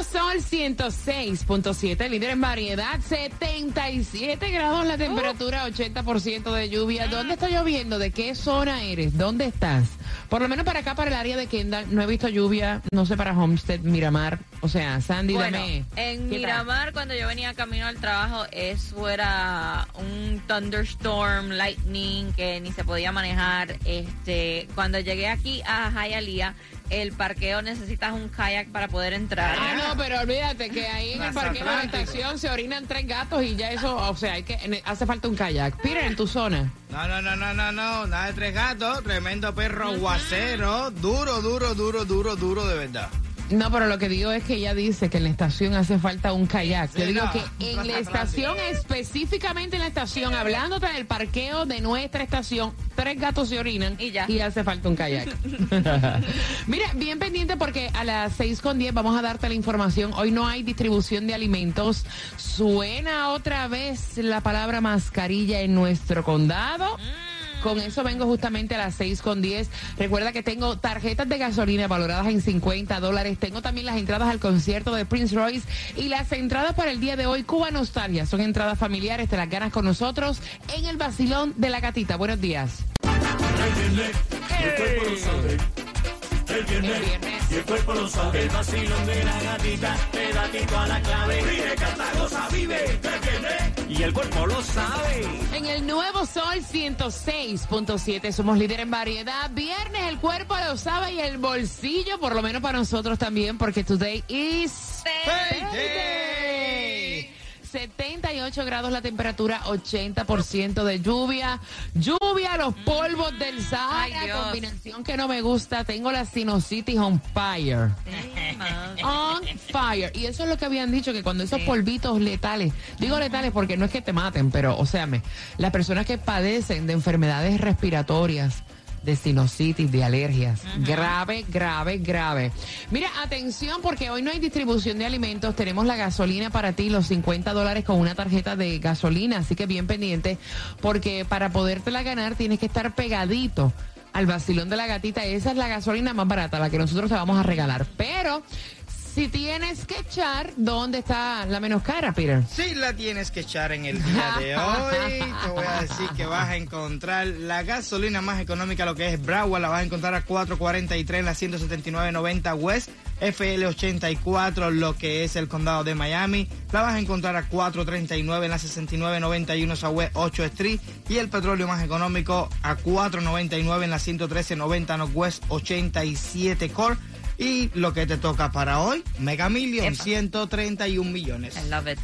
Nuevo Sol 106.7, líder en variedad, 77 grados la temperatura, 80% de lluvia. ¿Dónde está lloviendo? ¿De qué zona eres? ¿Dónde estás? Por lo menos para acá, para el área de Kendall, no he visto lluvia, no sé para Homestead, Miramar. O sea, Sandy, Bueno, dame. en. Miramar, cuando yo venía camino al trabajo, eso era un thunderstorm, lightning, que ni se podía manejar. Este, cuando llegué aquí a Hialeah, el parqueo necesitas un kayak para poder entrar. Ah, no, pero olvídate que ahí en el parque de la estación se orinan tres gatos y ya eso, o sea, hay que, hace falta un kayak. Peter, en tu zona. No, no, no, no, no, no, nada de tres gatos, tremendo perro guacero, duro, duro, duro, duro, duro de verdad. No, pero lo que digo es que ella dice que en la estación hace falta un kayak. Yo Sí, digo no, que en la estación, específicamente en la estación, hablándote del parqueo de nuestra estación, tres gatos se orinan Y ya. hace falta un kayak. Mira, bien pendiente porque a las 6 con 10 vamos a darte la información. Hoy no hay distribución de alimentos. Suena otra vez la palabra mascarilla en nuestro condado. Con eso vengo justamente a las 6 con 10. Recuerda que tengo tarjetas de gasolina valoradas en 50 dólares. Tengo también las entradas al concierto de Prince Royce y las entradas para el día de hoy, Cuba Nostalgia. Son entradas familiares, te las ganas con nosotros en el vacilón de la gatita. Buenos días. El viernes, viernes. y el cuerpo lo sabe. El vacilón de la gatita, pedatito a la clave. Vive, canta, goza, vive. El viernes, y el cuerpo lo sabe. En el nuevo Sol 106.7 somos líder en variedad. Viernes el cuerpo lo sabe y el bolsillo, por lo menos para nosotros también, porque today is payday. 78 grados la temperatura, 80% de lluvia. Lluvia, los polvos del Sahara, combinación que no me gusta. Tengo la sinusitis on fire. On fire. Y eso es lo que habían dicho, que cuando esos Sí. polvitos letales, digo letales porque no es que te maten, pero, o sea, me, las personas que padecen de enfermedades respiratorias, de sinusitis, de alergias, grave, grave, grave. Mira, atención porque hoy no hay distribución de alimentos, tenemos la gasolina para ti, los 50 dólares con una tarjeta de gasolina, así que bien pendiente, porque para podértela ganar tienes que estar pegadito al vacilón de la gatita. Esa es la gasolina más barata, la que nosotros te vamos a regalar. Pero si tienes que echar, ¿dónde está la menos cara, Peter? Si la tienes que echar en el día de hoy, te voy a decir que vas a encontrar la gasolina más económica, lo que es Broward, la vas a encontrar a 4.43 en la 179.90 West. FL84, lo que es el condado de Miami, la vas a encontrar a 4.39 en la 69.91 Southwest 8 Street y el petróleo más económico a 4.99 en la 113.90 Northwest 87 Core. Y lo que te toca para hoy, Mega Million, Epa. 131 millones. I love it.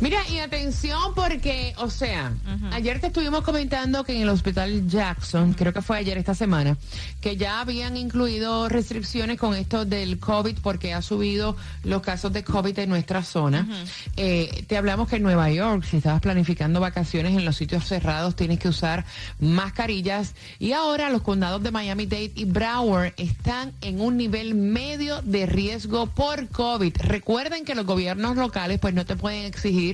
Mira, y atención porque, o sea, ayer te estuvimos comentando que en el hospital Jackson, creo que fue ayer esta semana, que ya habían incluido restricciones con esto del COVID porque ha subido los casos de COVID en nuestra zona. Eh, te hablamos que en Nueva York, si estabas planificando vacaciones en los sitios cerrados, tienes que usar mascarillas. Y ahora los condados de Miami-Dade y Broward están en un nivel medio de riesgo por COVID. Recuerden que los gobiernos locales pues no te pueden exigir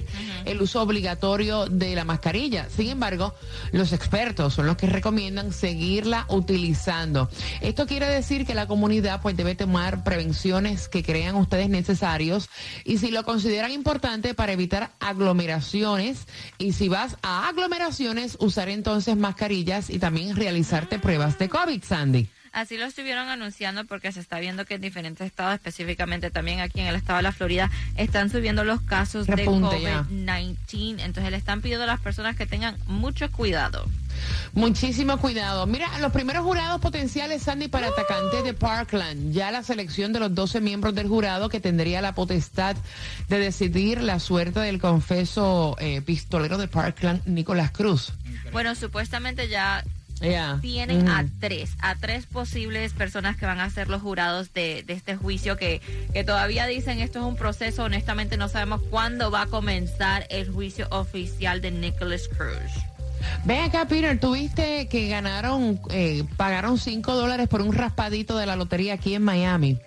el uso obligatorio de la mascarilla. Sin embargo, los expertos son los que recomiendan seguirla utilizando. Esto quiere decir que la comunidad pues debe tomar prevenciones que crean ustedes necesarios y si lo consideran importante para evitar aglomeraciones y si vas a aglomeraciones usar entonces mascarillas y también realizarte pruebas de COVID, Sandy. Así lo estuvieron anunciando porque se está viendo que en diferentes estados, específicamente también aquí en el estado de la Florida, están subiendo los casos Repunte de ya. COVID-19. Entonces le están pidiendo a las personas que tengan mucho cuidado. Muchísimo cuidado. Mira, los primeros jurados potenciales, Sandy, para atacantes de Parkland. Ya la selección de los 12 miembros del jurado que tendría la potestad de decidir la suerte del confeso eh, pistolero de Parkland, Nicolás Cruz. Bueno, supuestamente ya Yeah. tienen a Mm. tres, a tres posibles personas que van a ser los jurados de, de este juicio que, que todavía dicen esto es un proceso, honestamente no sabemos cuándo va a comenzar el juicio oficial de Nicholas Cruz. Ven acá, Peter, tuviste que ganaron, eh, pagaron 5 dólares por un raspadito de la lotería aquí en Miami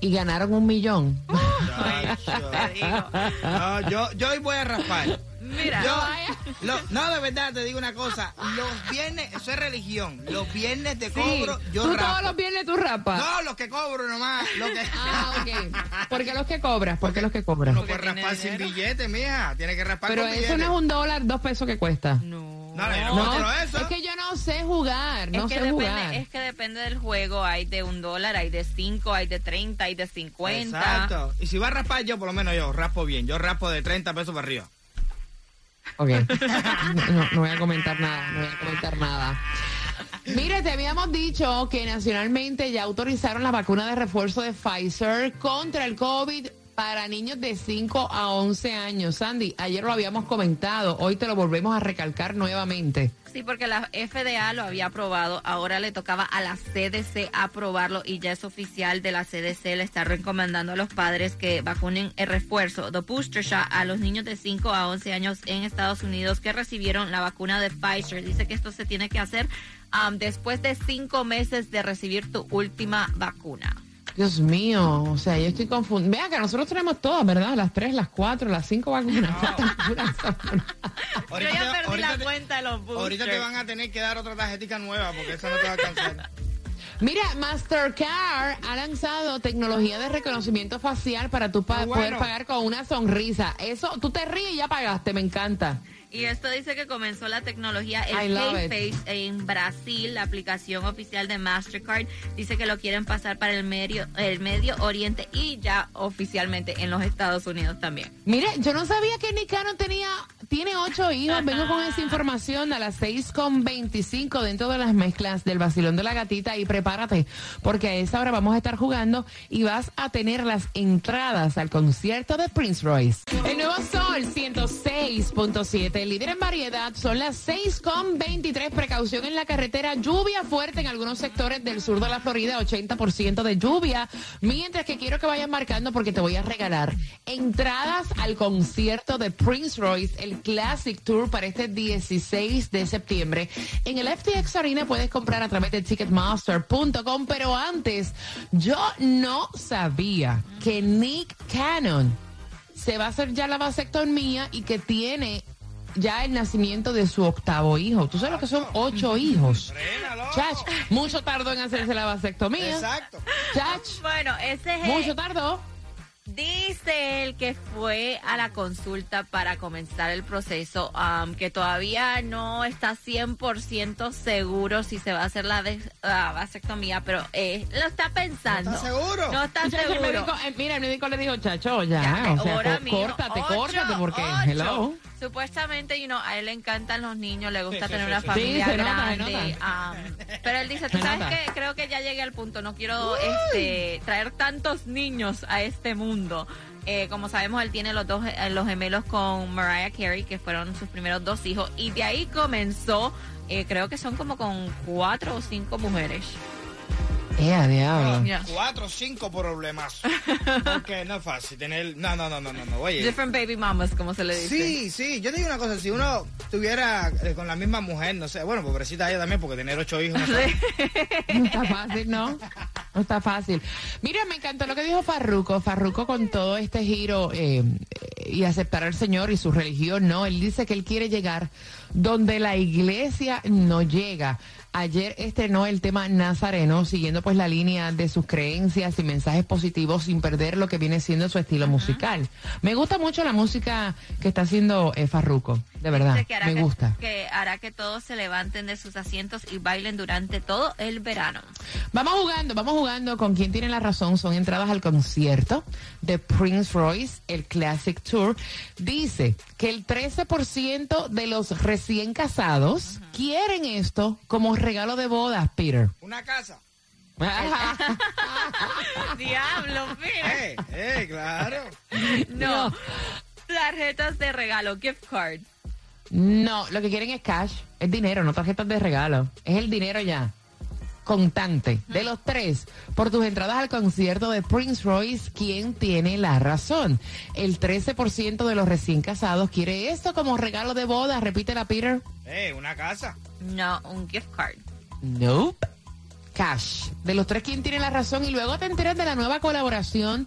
y ganaron un millón. Te. No, yo, yo hoy voy a raspar. Mira, Yo, lo- no, de verdad, te digo una cosa. Los viernes, eso es religión. Los viernes de Sí. cobro, yo Tú raspo. todos los viernes tú rapas. No, los que cobro nomás. Los que... Ah, ok. ¿Por qué los que cobras? ¿Por qué los que cobras? No puedes raspar sin billete, mija. Tiene que raspar Pero con eso billete. no es un dólar, dos pesos que cuesta. no. No, yo no No, quiero eso. es que yo no sé jugar, no es, que sé depende, jugar. es que depende del juego. Hay de un dólar, hay de cinco, hay de treinta, hay de cincuenta. Exacto. Y si va a raspar yo, por lo menos yo raspo bien. Yo raspo de 30 pesos para arriba. Ok. No, no voy a comentar nada, no voy a comentar nada. Mire, te habíamos dicho que nacionalmente ya autorizaron la vacuna de refuerzo de Pfizer contra el COVID para niños de 5 a 11 años. Sandy, ayer lo habíamos comentado, hoy te lo volvemos a recalcar nuevamente. Sí, porque la FDA lo había aprobado, ahora le tocaba a la CDC aprobarlo y ya es oficial de la CDC, le está recomendando a los padres que vacunen el refuerzo, the booster shot, a los niños de 5 a 11 años en Estados Unidos que recibieron la vacuna de Pfizer. Dice que esto se tiene que hacer um, después de cinco meses de recibir tu última vacuna. Dios mío, o sea, yo estoy confundida. Vea que nosotros tenemos todas, ¿verdad? Las 3, las 4, las 5 vacunas. Yo ya perdí ahorita la te- cuenta de los boosters. Ahorita te van a tener que dar otra tarjetita nueva porque eso no te va a alcanzar. Mira, Mastercard ha lanzado tecnología de reconocimiento facial para tú pa- bueno. poder pagar con una sonrisa. Eso, tú te ríes y ya pagaste, me encanta. Y esto dice que comenzó la tecnología el love Face en Brasil, la aplicación oficial de Mastercard. Dice que lo quieren pasar para el medio, el Medio Oriente y ya oficialmente en los Estados Unidos también. Mire, yo no sabía que Nick Cannon tenía, tiene ocho hijos. Vengo con esa información a las 6 con 25 dentro de las mezclas del vacilón de la gatita y prepárate, porque a esa hora vamos a estar jugando y vas a tener las entradas al concierto de Prince Royce. El nuevo Sol 106.7, líder en variedad, son las 6 con 23. Precaución en la carretera, lluvia fuerte en algunos sectores del sur de la Florida, 80% de lluvia. Mientras que quiero que vayan marcando porque te voy a regalar entradas al concierto de Prince Royce, el Classic Tour para este 16 de septiembre. En el FTX Arena puedes comprar a través de ticketmaster.com, pero antes, yo no sabía que Nick Cannon se va a hacer ya la vasectomía y que tiene ya el nacimiento de su octavo hijo. Tú sabes lo que son ocho hijos. Chach, mucho tardó en hacerse la vasectomía. Exacto. Chach, Bueno, ese es mucho tardó. Dice él que fue a la consulta para comenzar el proceso, am, que todavía no está 100% seguro si se va a hacer la, vasectomía, pero eh, lo está pensando. ¿No está seguro? No está Chacho, el seguro. médico, eh, mira, el médico le dijo, chacho, ya, Ya, o sea, córtate, ocho, córtate, porque, ocho. hello. Supuestamente, you know, a él le encantan los niños, le gusta Sí, tener sí, una sí. familia Sí, se nota, se grande. nota. am, pero él dice, tú sabes que creo que ya llegué al punto, no quiero este traer tantos niños a este mundo. Eh, como sabemos, él tiene los dos eh, los gemelos con Mariah Carey, que fueron sus primeros dos hijos, y de ahí comenzó, eh, creo que son como con cuatro o cinco mujeres. Diablo. Mira. Cuatro o cinco problemas. Porque no es fácil tener. No, no, no, no, no, no. Oye. Different baby mamas, como se le dice. Sí, sí, yo te digo una cosa, si uno tuviera eh, con la misma mujer, no sé, bueno, pobrecita ella también, porque tener ocho hijos no es fácil. No está fácil, ¿no? No está fácil. Mira, me encantó lo que dijo Farruco. Farruco con todo este giro eh, y aceptar al Señor y su religión, no. Él dice que él quiere llegar donde la iglesia no llega. Ayer estrenó el tema Nazareno, siguiendo pues la línea de sus creencias y mensajes positivos sin perder lo que viene siendo su estilo musical. Me gusta mucho la música que está haciendo eh, Farruco, de verdad. Que Me que- gusta. Que hará que todos se levanten de sus asientos y bailen durante todo el verano. Vamos jugando, vamos jugando con quien tiene la razón. Son entradas al concierto de Prince Royce, el Classic Tour. Dice que el 13% de los recién casados quieren esto como regalo de bodas, Peter. Una casa. Diablo, mira. Eh, eh, claro. No. Tarjetas de regalo, gift cards. No, lo que quieren es cash, es dinero, no tarjetas de regalo. Es el dinero ya. Contante. De los tres, por tus entradas al concierto de Prince Royce, ¿quién tiene la razón? El 13% de los recién casados quiere esto como regalo de boda. Repítela, Peter. Eh, una casa. No, un gift card. Nope. Cash. De los tres, ¿quién tiene la razón? Y luego te enteras de la nueva colaboración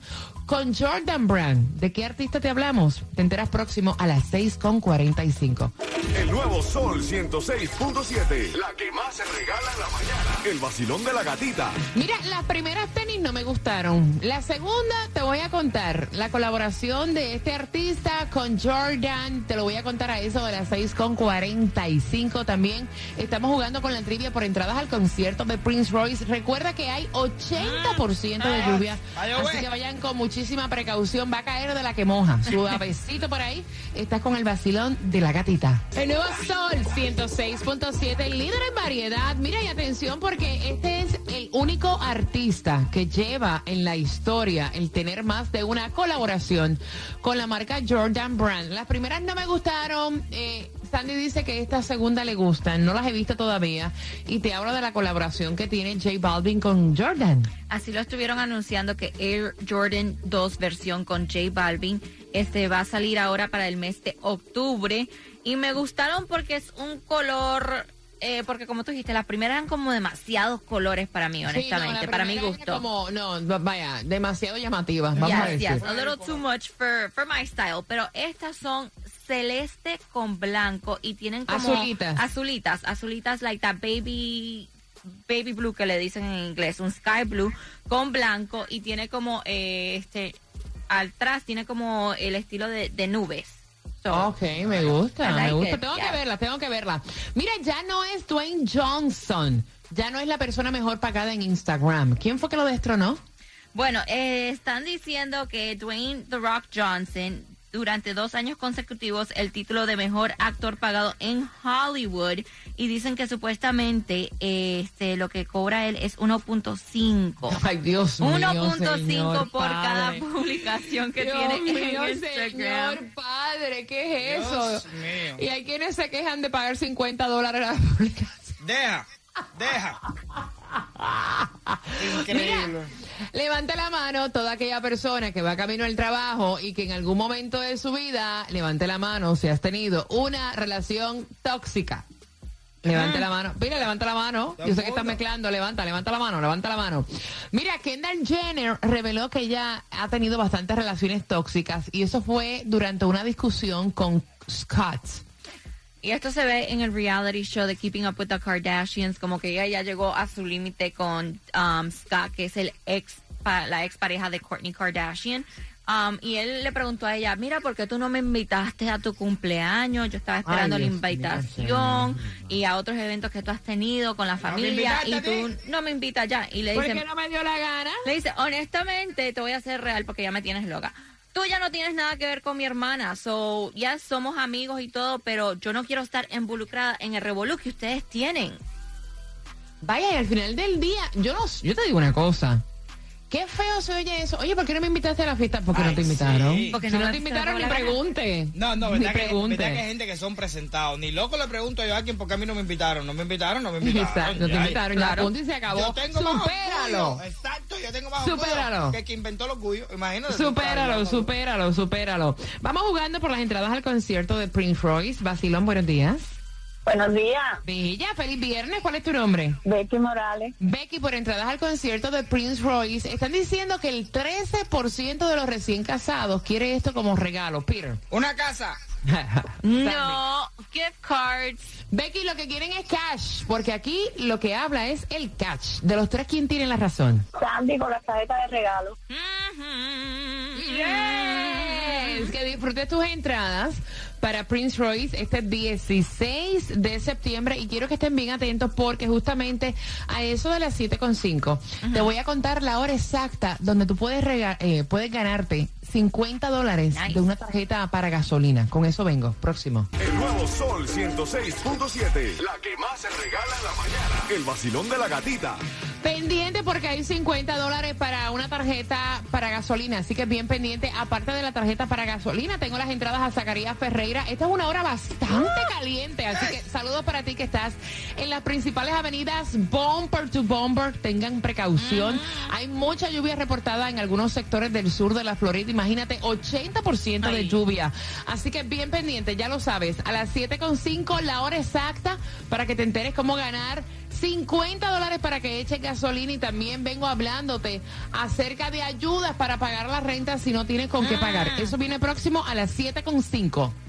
con Jordan Brand. ¿De qué artista te hablamos? Te enteras próximo a las 6.45. El nuevo Sol 106.7. La que más se regala en la mañana. El vacilón de la gatita. Mira, las primeras tenis no me gustaron. La segunda te voy a contar. La colaboración de este artista con Jordan. Te lo voy a contar a eso de las 6.45 también. Estamos jugando con la trivia por entradas al concierto de Prince Royce. Recuerda que hay 80% de lluvia. Ay, ay, Así güey. que vayan con muchísima precaución. Va a caer de la que moja. Suavecito por ahí. Estás con el vacilón de la gatita. El nuevo Sol 106.7, el líder en variedad. Mira y atención porque este es el único artista que lleva en la historia el tener más de una colaboración con la marca Jordan Brand. Las primeras no me gustaron. eh, Sandy dice que esta segunda le gusta. No las he visto todavía. Y te hablo de la colaboración que tiene J Balvin con Jordan. Así lo estuvieron anunciando que Air Jordan 2 versión con J Balvin este va a salir ahora para el mes de octubre y me gustaron porque es un color eh, porque como tú dijiste las primeras eran como demasiados colores para mí honestamente Sí, no, para mi gusto Como, no, vaya, demasiado llamativa. Vamos a yes, decir. yes, a little too much for, for my style. Pero estas son celeste con blanco y tienen como Azulitas. azulitas, azulitas like that baby baby blue que le dicen en inglés, un sky blue con blanco y tiene como eh, este atrás tiene como el estilo de, de nubes. So, Ok, me gusta, like me gusta. it, Tengo yeah. que verla, tengo que verla. Mira, ya no es Dwayne Johnson. Ya no es la persona mejor pagada en Instagram. ¿Quién fue que lo destronó? Bueno, eh, están diciendo que Dwayne The Rock Johnson durante dos años consecutivos el título de mejor actor pagado en Hollywood y dicen que supuestamente este lo que cobra él es 1.5. Ay, Dios mío. 1.5 señor por cada publicación que Dios tiene mío, en Instagram. señor padre, ¿qué es Dios eso? mío. Y hay quienes se quejan de pagar 50 dólares a la publicación. Deja, deja. Increíble. Levanta la mano toda aquella persona que va camino al trabajo y que en algún momento de su vida, levante la mano si has tenido una relación tóxica. Levante la mano. Mira, levanta la mano. Yo sé que estás mundo. mezclando. Levanta, levanta la mano, levanta la mano. Mira, Kendall Jenner reveló que ella ha tenido bastantes relaciones tóxicas y eso fue durante una discusión con Scott. Y esto se ve en el reality show de Keeping Up with the Kardashians, como que ella ya llegó a su límite con um, Scott, que es el ex, la ex pareja de Kourtney Kardashian. Um, y él le preguntó a ella, mira, ¿por qué tú no me invitaste a tu cumpleaños? Yo estaba esperando Ay, la invitación y a otros eventos que tú has tenido con la familia y tú no me invitas ya. Y le ¿Por dice, qué no me dio la gana? le dice, honestamente, te voy a hacer real porque ya me tienes loca. Tú ya no tienes nada que ver con mi hermana, so ya somos amigos y todo, pero yo no quiero estar involucrada en el revolú que ustedes tienen. Vaya, y al final del día, yo no, yo te digo una cosa. Qué feo se oye eso. Oye, ¿por qué no me invitaste a la fiesta? Porque no Ay, te invitaron. sí. Porque si no no te invitaron, ni pregunte. No, no, ni verdad que, pregunte. verdad que hay gente que son presentados. Ni loco le pregunto yo a alguien porque a mí no me invitaron. No me invitaron, no me invitaron. Exacto, no te invitaron, ya, claro. punto y se acabó. Yo tengo más Supéralo. orgullo. Exacto, yo tengo más Supéralo. orgullo que el que inventó el orgullo. Imagínate. Supéralo, supéralo, supéralo. Vamos jugando por las entradas al concierto de Prince Royce. Basilón, buenos días. Buenos días, Bella, feliz viernes. ¿Cuál es tu nombre? Becky Morales. Becky, por entradas al concierto de Prince Royce, están diciendo que el 13% de los recién casados quiere esto como regalo. Peter. Una casa. No, gift cards. Becky, lo que quieren es cash, porque aquí lo que habla es el cash. De los tres, ¿quién tiene la razón? Sandy con la tarjeta de regalo. Yes. Que disfrutes tus entradas para Prince Royce este 16 de septiembre y quiero que estén bien atentos porque justamente a eso de las 7.5 te voy a contar la hora exacta donde tú puedes, rega- eh, puedes ganarte 50 dólares Nice. de una tarjeta para gasolina. Con eso vengo. Próximo. El nuevo Sol 106.7. La que más se regala en la mañana. El vacilón de la gatita. Pendiente porque hay 50 dólares para una tarjeta para gasolina, así que bien pendiente. Aparte de la tarjeta para gasolina, tengo las entradas a Zacarías Ferreira. Esta es una hora bastante caliente, así que saludos para ti que estás en las principales avenidas bumper to bumper. Tengan precaución. Hay mucha lluvia reportada en algunos sectores del sur de la Florida. Imagínate, 80% de lluvia. Así que bien pendiente, ya lo sabes. A las 7.5 la hora exacta para que te enteres cómo ganar 50 dólares para que eches gasolina y también vengo hablándote acerca de ayudas para pagar la renta si no tienes con qué pagar. Eso viene próximo a las 7.5.